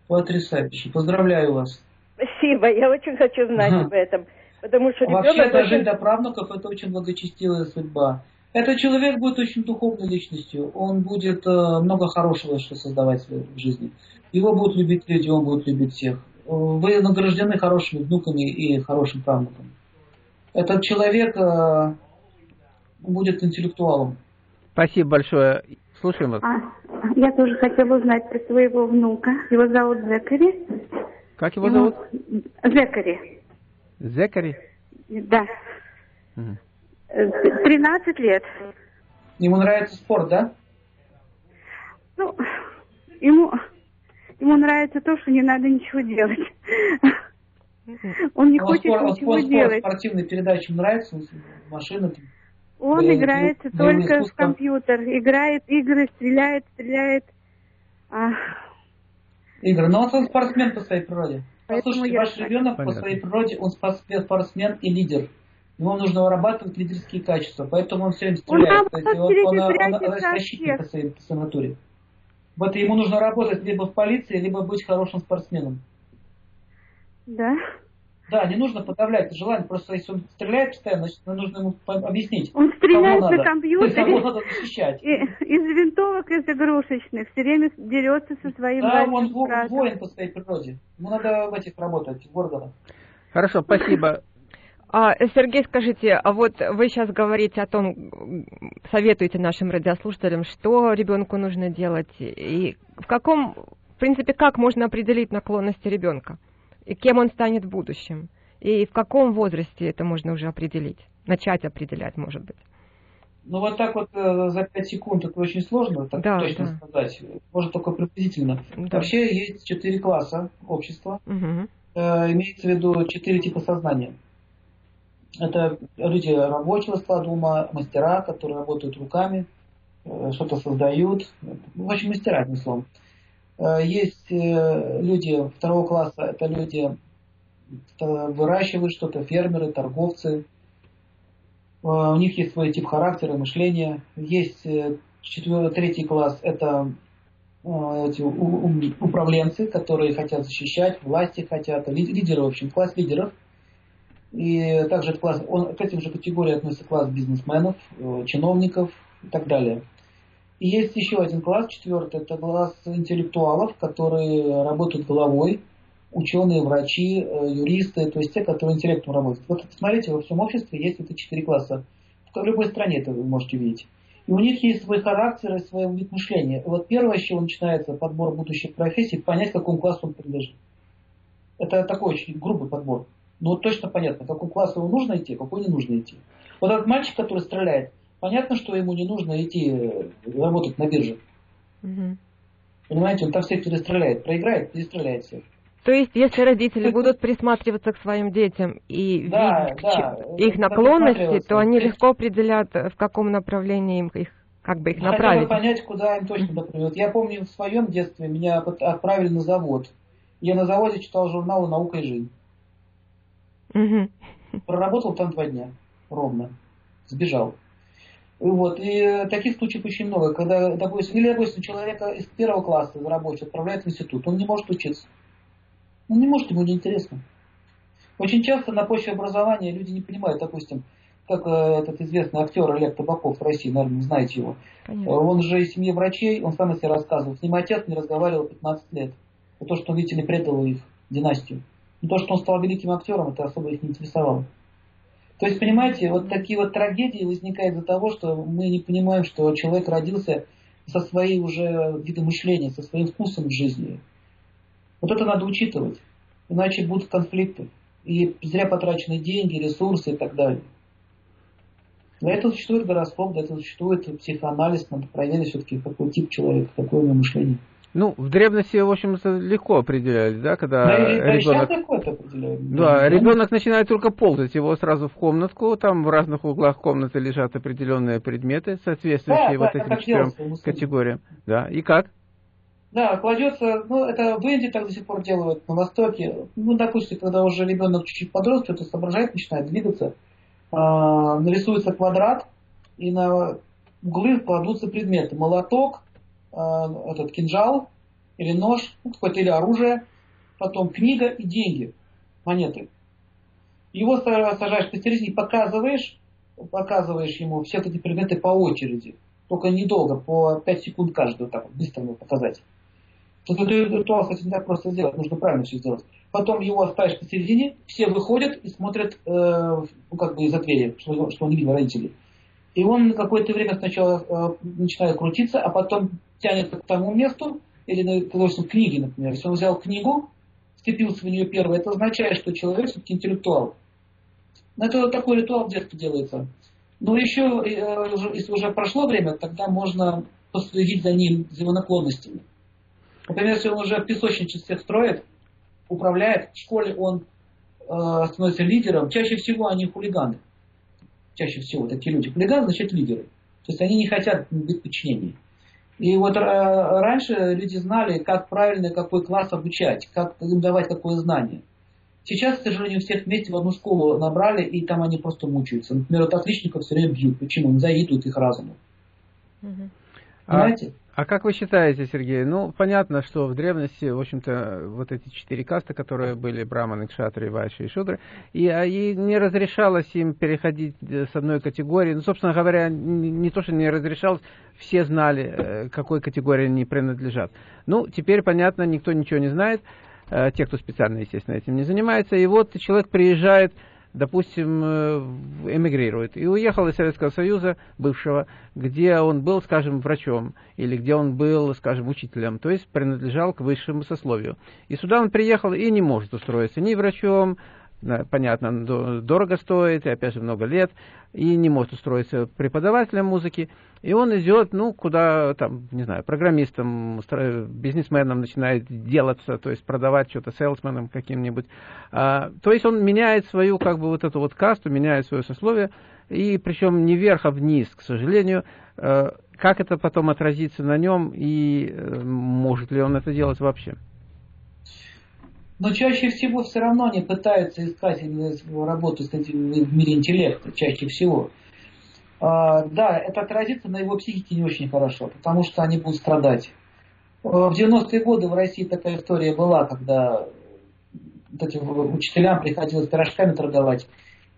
Потрясающе. Поздравляю вас. Спасибо, я очень хочу знать ага. об этом. Потому что Вообще дожить очень... до правнуков это очень благочестивая судьба. Этот человек будет очень духовной личностью. Он будет э, много хорошего что создавать в жизни. Его будут любить люди, он будет любить всех. Вы награждены хорошими внуками и хорошим правнуком. Этот человек э, будет интеллектуалом. Спасибо большое. Слушаем вас. А, я тоже хотела узнать про своего внука. Его зовут Зекари. Как его зовут? Зекари. Зекари? Да. Угу. 13 лет. Ему нравится спорт, да? Ну, ему, ему нравится то, что не надо ничего делать. Он не а хочет спорт, ничего спорт, делать. Спортивные передачи нравятся? Машины? Он да, играет да, только в компьютер. Играет игры, стреляет, стреляет. А... Игры. Но он спортсмен по своей природе. Послушайте, ваш ребенок Понятно. по своей природе, он спортсмен и лидер. Ему нужно вырабатывать лидерские качества, поэтому он все время стреляет. Он, он, он, он, он защитник по своей, по натуре. Вот ему нужно работать либо в полиции, либо быть хорошим спортсменом. Да. Да, не нужно подавлять желание, просто если он стреляет постоянно, значит, нужно ему объяснить. Он стреляет на надо. компьютере. Кого надо защищать. И, из винтовок, из игрушечных, все время дерется со своим Да, он братом. воин по своей природе. Ему надо в этих работать, в органах. Хорошо, спасибо. А, Сергей, скажите, а вот вы сейчас говорите о том, советуете нашим радиослушателям, что ребенку нужно делать, и в каком, в принципе, как можно определить наклонности ребенка? И кем он станет в будущем. И в каком возрасте это можно уже определить, начать определять, может быть. Ну вот так вот э, за 5 секунд это очень сложно так да, точно да. сказать. Можно только приблизительно. Да. Вообще есть четыре класса общества. Угу. Э, имеется в виду четыре типа сознания. Это люди рабочего склада ума, мастера, которые работают руками, э, что-то создают. В общем, мастера, одним словом. Э, есть э, люди второго класса, это люди э, выращивают что-то, фермеры, торговцы. У них есть свой тип характера, мышления. Есть четвертый, третий класс, это эти управленцы, которые хотят защищать, власти хотят, лидеры, в общем, класс лидеров. И также класс, он, к этим же категориям относится класс бизнесменов, чиновников и так далее. И есть еще один класс, четвертый, это класс интеллектуалов, которые работают головой, ученые, врачи, э, юристы, то есть те, которые интеллектом работают. Вот посмотрите, во всем обществе есть эти четыре класса. В любой стране это вы можете видеть. И у них есть свой характер и свой вид мышления. вот первое, с чего начинается подбор будущих профессий, понять, к какому классу он принадлежит. Это такой очень грубый подбор. Но вот точно понятно, к какому классу ему нужно идти, какой не нужно идти. Вот этот мальчик, который стреляет, понятно, что ему не нужно идти э, работать на бирже. Угу. Понимаете, он там всех перестреляет. Проиграет, перестреляет всех. То есть, если родители будут присматриваться к своим детям и да, видеть да, их наклонности, то они легко определят, в каком направлении им их как бы их Хотя направить. Хотя понять, куда им точно направить. Я помню в своем детстве меня отправили на завод. Я на заводе читал журналы «Наука и жизнь». Угу. Проработал там два дня ровно. Сбежал. Вот. И таких случаев очень много, когда, допустим, или, допустим, человека из первого класса рабочий отправляют в институт, он не может учиться. Он не может, ему неинтересно. Очень часто на почве образования люди не понимают, допустим, как э, этот известный актер Олег Табаков в России, наверное, знаете его. Конечно. Он же из семьи врачей, он сам о себе рассказывал. С ним отец не разговаривал 15 лет. За то, что он, видите ли, предал их династию. Но то, что он стал великим актером, это особо их не интересовало. То есть, понимаете, вот такие вот трагедии возникают из-за того, что мы не понимаем, что человек родился со своей уже видом мышления, со своим вкусом в жизни. Вот это надо учитывать. Иначе будут конфликты. И зря потрачены деньги, ресурсы и так далее. Для этого существует гороскоп, для этого существует психоанализ, надо проверить все-таки, какой тип человека, какое у него мышление. Ну, в древности, в общем-то, легко определяли, да, когда Да, ребенок... Да, ребенок начинает только ползать, его сразу в комнатку, там в разных углах комнаты лежат определенные предметы, соответствующие Да, вот да, этим четырем делается категориям. Да, и как? Да, кладется, ну, это в Индии так до сих пор делают, на Востоке. Ну, допустим, когда уже ребенок чуть-чуть подрос, что-то соображает, начинает двигаться, а, нарисуется квадрат, и на углы кладутся предметы. Молоток, этот кинжал, или нож, ну, какое-то или оружие, потом книга и деньги, монеты. Его са- сажаешь посередине показываешь, показываешь ему все эти предметы по очереди. Только недолго, по 5 секунд вот так вот, быстро ему показать. Тут этот ритуал, кстати, не так просто сделать, нужно правильно все сделать. Потом его оставишь посередине, все выходят и смотрят, э, ну, как бы из-за что, что он не видел родителей. И он какое-то время сначала э, начинает крутиться, а потом тянется к тому месту, или, на- допустим, книги, например. Если он взял книгу, вцепился в нее первое, это означает, что человек все-таки интеллектуал. Ну, Это такой ритуал в детстве делается. Но еще, э, если уже прошло время, тогда можно последить за ним, за его наклонностями. Например, если он уже в песочнице всех строит, управляет, в школе он э, становится лидером, чаще всего они хулиганы. Чаще всего такие люди. Хулиганы значит лидеры. То есть они не хотят быть в подчинении. И вот э, раньше люди знали, как правильно какой класс обучать, как им давать какое знание. Сейчас, к сожалению, всех вместе в одну школу набрали, и там они просто мучаются. Например, вот отличников все время бьют. Почему? Они завидуют их разуму. А, Понимаете? А как вы считаете, Сергей? Ну, понятно, что в древности, в общем-то, вот эти четыре касты, которые были, браманы, кшатры, вайши и шудры, и, а, и не разрешалось им переходить э, с одной категории. Ну, собственно говоря, не, не то, что не разрешалось, все знали, э, какой категории они принадлежат. Ну, теперь, понятно, никто ничего не знает, э, те, кто специально, естественно, этим не занимается, и вот человек приезжает допустим, э, эмигрирует и уехал из Советского Союза бывшего, где он был, скажем, врачом или где он был, скажем, учителем, то есть принадлежал к высшему сословию. И сюда он приехал и не может устроиться ни врачом, понятно, до- дорого стоит, и опять же много лет, и не может устроиться преподавателем музыки, и он идет, ну, куда, там, не знаю, программистом, бизнесменом начинает делаться, то есть продавать что-то селсменом каким-нибудь. А, то есть он меняет свою, как бы, вот эту вот касту, меняет свое сословие, и причем не вверх, а вниз, к сожалению. Э, Как это потом отразится на нем, и э, может ли он это делать вообще? Но чаще всего все равно они пытаются искать работу кстати, в мире интеллекта, чаще всего. А, да, это отразится на его психике не очень хорошо, потому что они будут страдать. А, В 90-е годы в России такая история была, когда вот этим учителям приходилось пирожками торговать,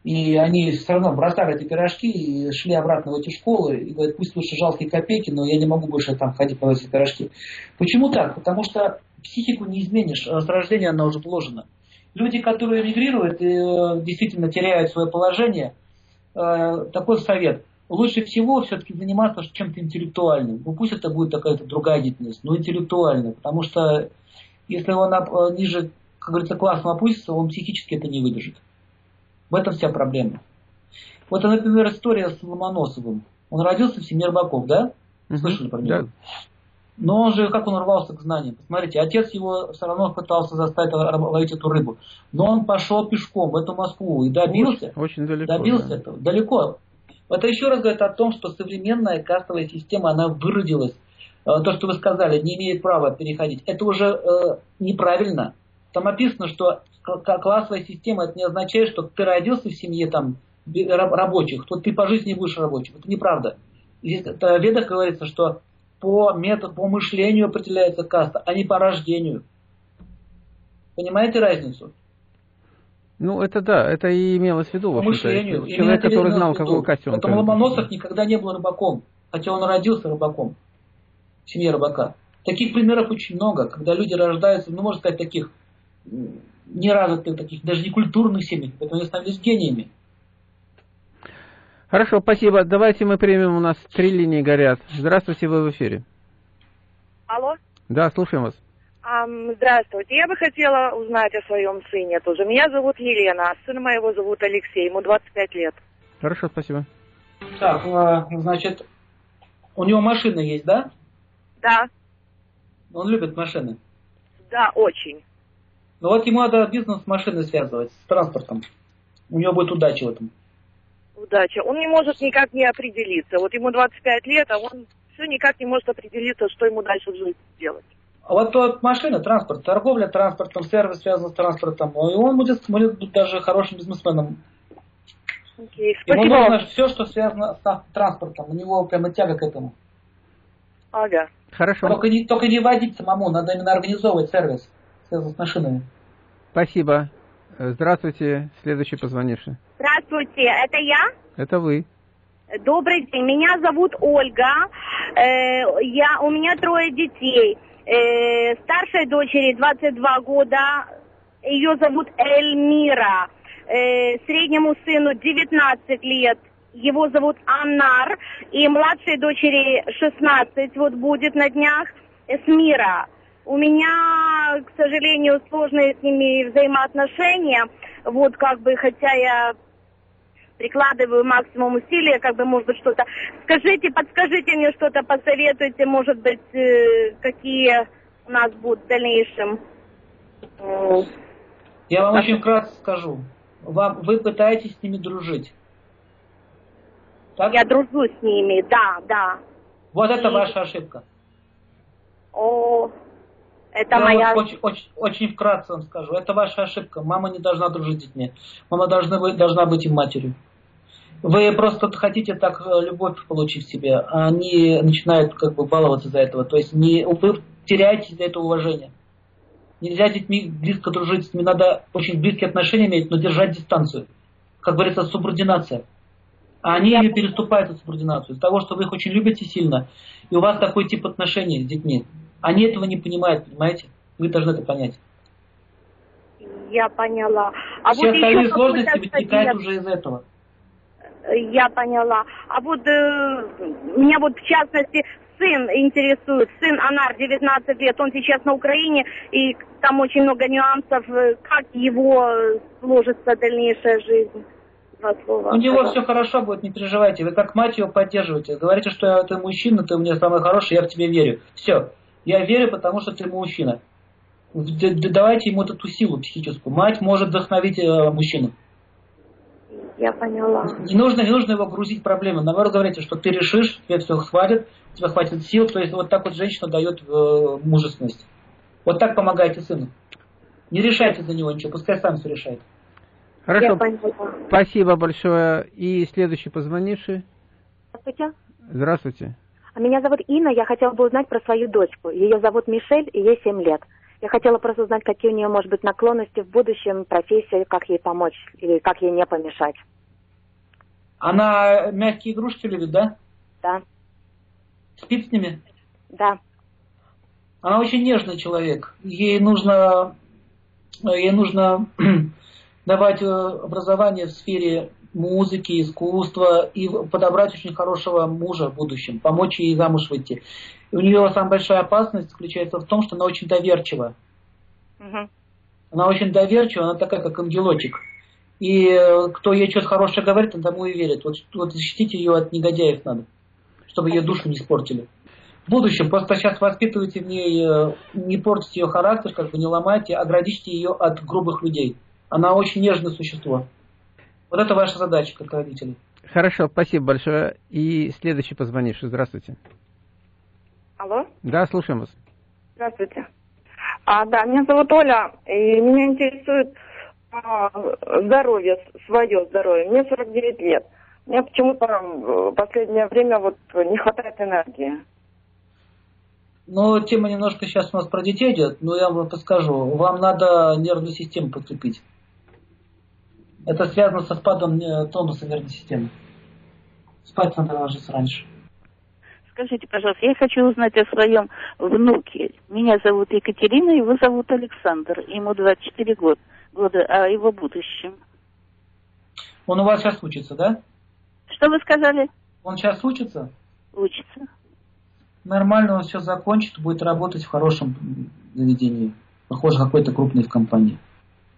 и они все равно бросали эти пирожки и шли обратно в эти школы, и говорят, пусть лучше жалкие копейки, но я не могу больше там ходить по эти пирожки. Почему так? Потому что психику не изменишь, с рождения она уже вложена. Люди, которые эмигрируют и э, действительно теряют свое положение, э, такой совет. Лучше всего все-таки заниматься чем-то интеллектуальным. Ну пусть это будет какая-то другая деятельность, но интеллектуальная. Потому что если он э, ниже, как говорится, классом опустится, он психически это не выдержит. В этом вся проблема. Вот, например, история с Ломоносовым. Он родился в семье рыбаков, да? Слышали про него? Да. Но он же, как он рвался к знаниям. Посмотрите, отец его все равно пытался заставить ловить эту рыбу. Но он пошел пешком в эту Москву и добился. Очень, очень далеко. добился да. этого. Далеко. Это еще раз говорит о том, что современная кастовая система, она выродилась. Э, То, что вы сказали, не имеет права переходить. Это уже э, неправильно. Там написано, что классовая система, это не означает, что ты родился в семье там, рабочих, то ты по жизни будешь рабочим. Это неправда. Здесь в ведах говорится, что по методу, по мышлению определяется каста, а не по рождению. Понимаете разницу? Ну, это да, это и имелось в виду, в общем-то. мышлению. Человек, который знал, какую касту он Поэтому. Ломоносов никогда не был рыбаком, хотя он родился рыбаком в семье рыбака. Таких примеров очень много, когда люди рождаются, ну, можно сказать, таких неразвитых, таких даже не культурных семьях, поэтому они становились гениями. Хорошо, спасибо. Давайте мы примем, у нас три линии горят. Здравствуйте, вы в эфире. Алло. Да, слушаем вас. Здравствуйте. Я бы хотела узнать о своем сыне тоже. Меня зовут Елена, а сына моего зовут Алексей, ему 25 лет. Хорошо, спасибо. Так, а, значит, у него машина есть, да? Да. Он любит машины. Да, очень. Ну вот ему надо бизнес с машиной связывать, с транспортом. У него будет удача в этом. Удача. Он не может никак не определиться. Вот ему 25 лет, а он все никак не может определиться, что ему дальше в жизни делать. А вот то машина, транспорт, торговля транспортом, сервис связан с транспортом, и он будет, будет быть даже хорошим бизнесменом. Окей, Ему спасибо. нужно все, что связано с транспортом. У него прямо тяга к этому. Ага. Хорошо. Только не, только не водить самому, надо именно организовывать сервис, связанный с машинами. Спасибо. Здравствуйте, следующий позвонивший. Здравствуйте, это я? Это вы. Добрый день, меня зовут Ольга. Э, я, у меня трое детей. Э, старшей дочери 22 года, ее зовут Эльмира. Э, среднему сыну 19 лет, его зовут Аннар. И младшей дочери 16, вот будет на днях, Эсмира. У меня, к сожалению, сложные с ними взаимоотношения. Вот как бы, хотя я прикладываю максимум усилия, как бы, может быть, что-то. Скажите, подскажите мне что-то, посоветуйте, может быть, э, какие у нас будут в дальнейшем. Я вам очень кратко скажу. Вам, вы пытаетесь с ними дружить. Так? Я дружу с ними, да, да. Вот это И- ваша ошибка. Это Я моя... очень, очень, очень вкратце вам скажу. Это ваша ошибка. Мама не должна дружить с детьми. Мама должна быть, должна быть им матерью. Вы просто хотите так э, любовь получить в себе, а они начинают как бы баловаться из-за этого. То есть не, вы теряете из-за этого уважение. Нельзя с детьми близко дружить, с ними надо очень близкие отношения иметь, но держать дистанцию. Как говорится, субординация. А они ее переступают эту субординацию. Из-за того, что вы их очень любите сильно, и у вас такой тип отношений с детьми. Они этого не понимают, понимаете? Вы должны это понять. Я поняла. А Все вот остальные сложности вытекают уже из этого. Я поняла. А вот э, меня вот в частности сын интересует. Сын Анар, 19 лет, он сейчас на Украине, и там очень много нюансов. э, Как его э, сложится дальнейшая жизнь? Слова. У него все хорошо будет, не переживайте. Вы как мать его поддерживаете. Говорите, что ты мужчина, ты у меня самый хороший, я в тебе верю. Все. Я верю, потому что ты мужчина. Давайте ему эту силу психическую. Мать может вдохновить э, мужчину. Я поняла. Не нужно, не нужно его грузить проблемы. Наоборот, говорите, что ты решишь, тебе все хватит, у тебя хватит сил. То есть вот так вот женщина дает э, мужественность. Вот так помогайте сыну. Не решайте за него ничего, пускай сам все решает. Хорошо. Я поняла. Спасибо большое. И следующий позвонивший. Здравствуйте. Здравствуйте. А Меня зовут Инна, я хотела бы узнать про свою дочку. Ее зовут Мишель, и ей 7 лет. Я хотела просто узнать, какие у нее, может быть, наклонности в будущем, профессия, как ей помочь или как ей не помешать. Она мягкие игрушки любит, да? Да, Спит с ними? да. Она очень нежный человек. Ей нужно, ей нужно [CLEARS THROAT] давать э, образование в сфере музыки, искусства и подобрать очень хорошего мужа в будущем, помочь ей замуж выйти. И у нее самая большая опасность заключается в том, что она очень доверчива. Мгм. Она очень доверчива, она такая, как ангелочек. И э, кто ей что-то хорошее говорит, он тому и верит. Вот, вот защитите ее от негодяев надо, чтобы ее душу не испортили. В будущем просто сейчас воспитывайте в ней, э, не портите ее характер, как бы не ломайте, оградите ее от грубых людей. Она очень нежное существо. Вот это ваша задача, как родители. Хорошо, спасибо большое. И следующий позвонивший. Здравствуйте. Алло, Да, слушаем вас. здравствуйте. А, да, меня зовут Оля, и меня интересует а, здоровье, свое здоровье. Мне 49 лет. Мне почему-то в последнее время вот не хватает энергии. Но тема немножко сейчас у нас про детей идет, но я вам подскажу. Вам надо нервную систему подкрепить. Это связано со спадом э, тонуса нервной системы. Спать надо ложиться раньше. Скажите, пожалуйста, я хочу узнать о своем внуке. Меня зовут Екатерина, его зовут Александр. Ему 24 года, года о его будущем. Он у вас сейчас учится, да? Что вы сказали? Он сейчас учится? Учится. Нормально, он все закончит, будет работать в хорошем заведении. Похоже, какой-то крупной в компании.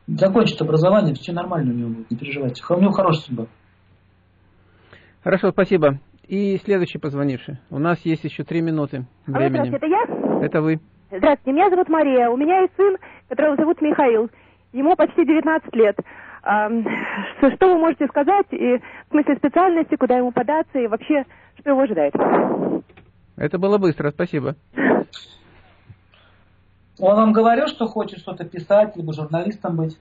Закончит образование, все нормально у него будет, не переживайте. У него хорошая судьба. Хорошо, спасибо. И следующий позвонивший. У нас есть еще три минуты Алло, времени. здравствуйте, это я? Это вы. Здравствуйте, меня зовут Мария. У меня есть сын, которого зовут Михаил. Ему почти 19 лет. [LAUGHS] Что вы можете сказать, и в смысле специальности, куда ему податься, и вообще, что его ожидает? Это было быстро, спасибо. Он вам говорил, что хочет что-то писать, либо журналистом быть?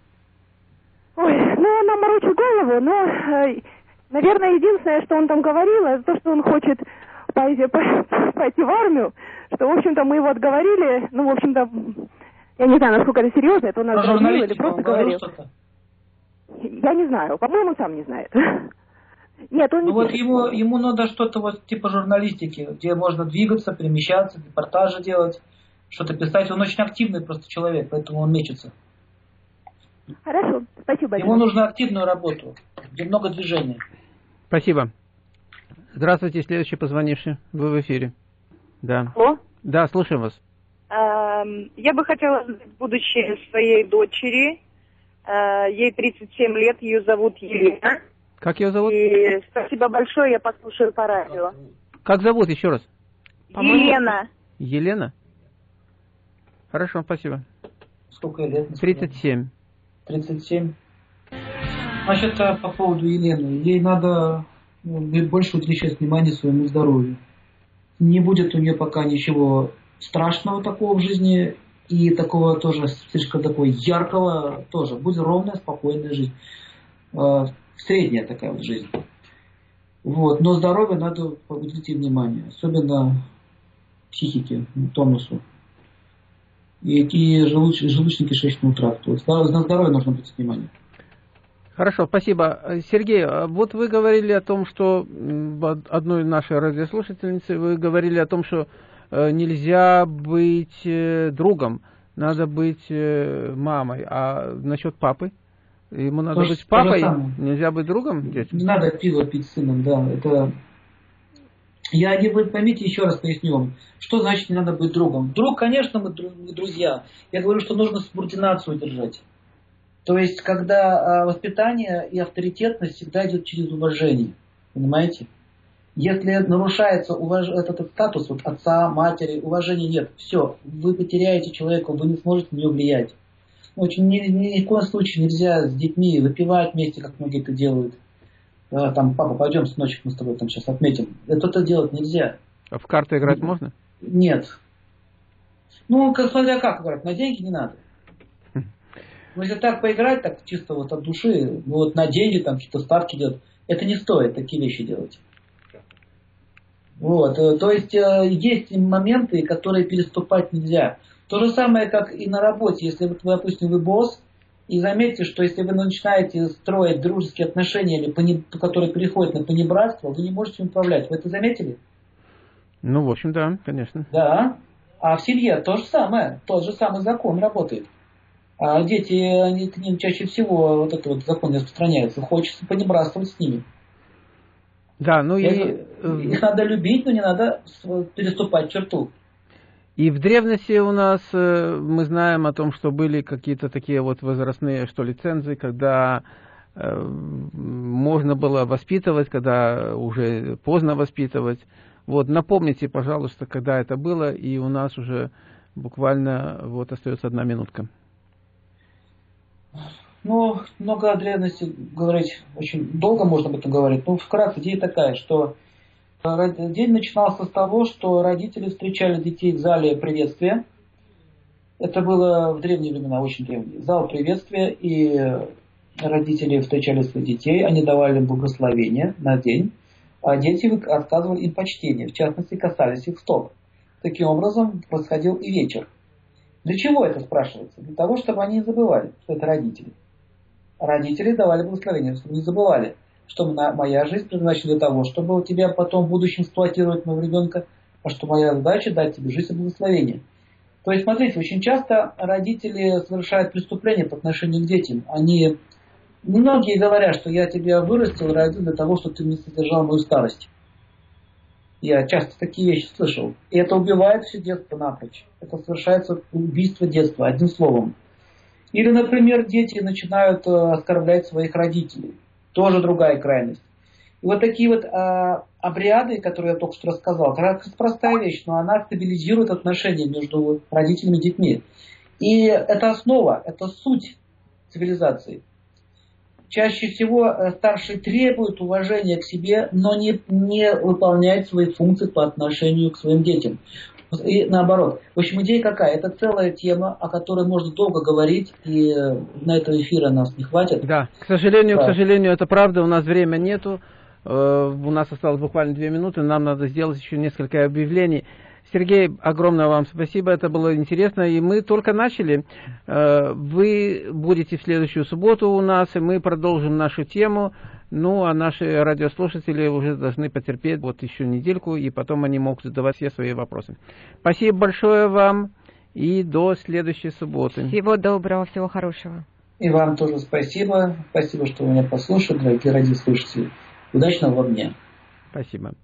Ой, ну, он нам морочит голову, но, э, наверное, единственное, что он там говорил, это то, что он хочет пойти, пойти в армию, что, в общем-то, мы его отговорили, ну, в общем-то, я не знаю, насколько это серьезно, это он нас говорил или просто говорил. Я не знаю, по-моему, сам не знает. [LAUGHS] Нет, он ну не вот ему, ему надо что-то вот типа журналистики, где можно двигаться, перемещаться, репортажи делать, что-то писать. Он очень активный просто человек, поэтому он мечется. Хорошо, спасибо большое. Ему нужно активную работу, где много движения. Спасибо. Здравствуйте, следующий позвонивший. Вы в эфире. Да. Алло? Да, слушаем вас. Эм, я бы хотела знать будущее своей дочери. Э, ей 37 лет, ее зовут Елена. Как ее зовут? И спасибо большое, я послушаю по радио. Как зовут еще раз? Елена. Елена? Хорошо, спасибо. Сколько лет? 37. 37. Значит, а по поводу Елены. Ей надо ну, больше уделять внимание своему здоровью. Не будет у нее пока ничего страшного такого в жизни и такого тоже слишком такого яркого тоже. Будет ровная, спокойная жизнь. А, средняя такая вот жизнь. Вот. Но здоровью надо уделить внимание. Особенно психике, тонусу. И, желуч, желудочно-кишечному тракту. На здоровье нужно быть внимание. Хорошо, спасибо. Сергей, а вот вы говорили о том, что одной нашей радиослушательницы, вы говорили о том, что э, нельзя быть э, другом, надо быть э, мамой. А насчет папы? Ему надо то, быть папой, нельзя быть другом? Не надо пиво пить сыном, да. Это я не вы поймите, еще раз поясню вам, что значит не надо быть другом. Друг, конечно, мы друзья. Я говорю, что нужно субординацию держать. То есть, когда а, воспитание и авторитетность всегда идет через уважение. Понимаете? Если нарушается уваж... этот, статус вот отца, матери, уважения нет, все, вы потеряете человека, вы не сможете на него влиять. Очень ни, ни, ни в коем случае нельзя с детьми выпивать вместе, как многие это делают. Там, папа, пойдем, сыночек, мы с тобой там сейчас отметим. Это-то делать нельзя. А в карты играть можно? Нет. Ну, как, смотря как играть, на деньги не надо. Ну, если так поиграть, так чисто вот от души, ну вот на деньги там какие-то ставки делать, это не стоит такие вещи делать. Вот, э, то есть э, есть моменты, которые переступать нельзя. То же самое, как и на работе. Если, вот, допустим, вы босс, и заметьте, что если вы начинаете строить дружеские отношения, или пони, которые переходят на понебратство, вы не можете им управлять. Вы это заметили? Ну, в общем, да, конечно. Да. А в семье то же самое. Тот же самый закон работает. А дети, они к ним чаще всего вот этот вот закон не распространяется. Хочется понебратствовать с ними. Да, ну и... Их надо любить, но не надо переступать черту. И в древности у нас э, мы знаем о том, что были какие-то такие вот возрастные, что ли, когда э, можно было воспитывать, когда уже поздно воспитывать. Вот, напомните, пожалуйста, когда это было, и у нас уже буквально вот остается одна минутка. Ну, много о древности говорить очень долго можно об этом говорить. Ну, вкратце идея такая, что день начинался с того, что родители встречали детей в зале приветствия. Это было в древние времена, очень древние. Зал приветствия, и родители встречали своих детей, они давали им благословение на день, а дети отказывали им почтение, в частности, касались их стоп. Таким образом, происходил и вечер. Для чего это спрашивается? Для того, чтобы они не забывали, что это родители. Родители давали благословение, чтобы не забывали, что моя жизнь предназначена для того, чтобы у тебя потом в будущем эксплуатировать моего ребенка, а что моя задача дать тебе жизнь и благословение. То есть, смотрите, очень часто родители совершают преступления по отношению к детям. Они, многие говорят, что я тебя вырастил, родил для того, чтобы ты не содержал мою старость. Я часто такие вещи слышал. И это убивает все детство напрочь. Это совершается убийство детства, одним словом. Или, например, дети начинают э, оскорблять своих родителей. Тоже другая крайность. И вот такие вот а, обряды, которые я только что рассказал, это простая вещь, но она стабилизирует отношения между родителями и детьми. И это основа, это суть цивилизации. Чаще всего э, старший требует уважения к себе, но не, не выполняет свои функции по отношению к своим детям. И наоборот. В общем, идея какая? Это целая тема, о которой можно долго говорить, и на этого эфира нас не хватит. Да, к сожалению, да. к сожалению, это правда, у нас времени нету. Э, у нас осталось буквально две минуты, нам надо сделать еще несколько объявлений. Сергей, огромное вам спасибо, это было интересно, и мы только начали. Э, вы будете в следующую субботу у нас, и мы продолжим нашу тему. Ну, а наши радиослушатели уже должны потерпеть вот еще недельку, и потом они могут задавать все свои вопросы. Спасибо большое вам, и до следующей субботы. Всего доброго, всего хорошего. И вам тоже спасибо. Спасибо, что вы меня послушали, дорогие радиослушатели. Удачного вам дня. Спасибо.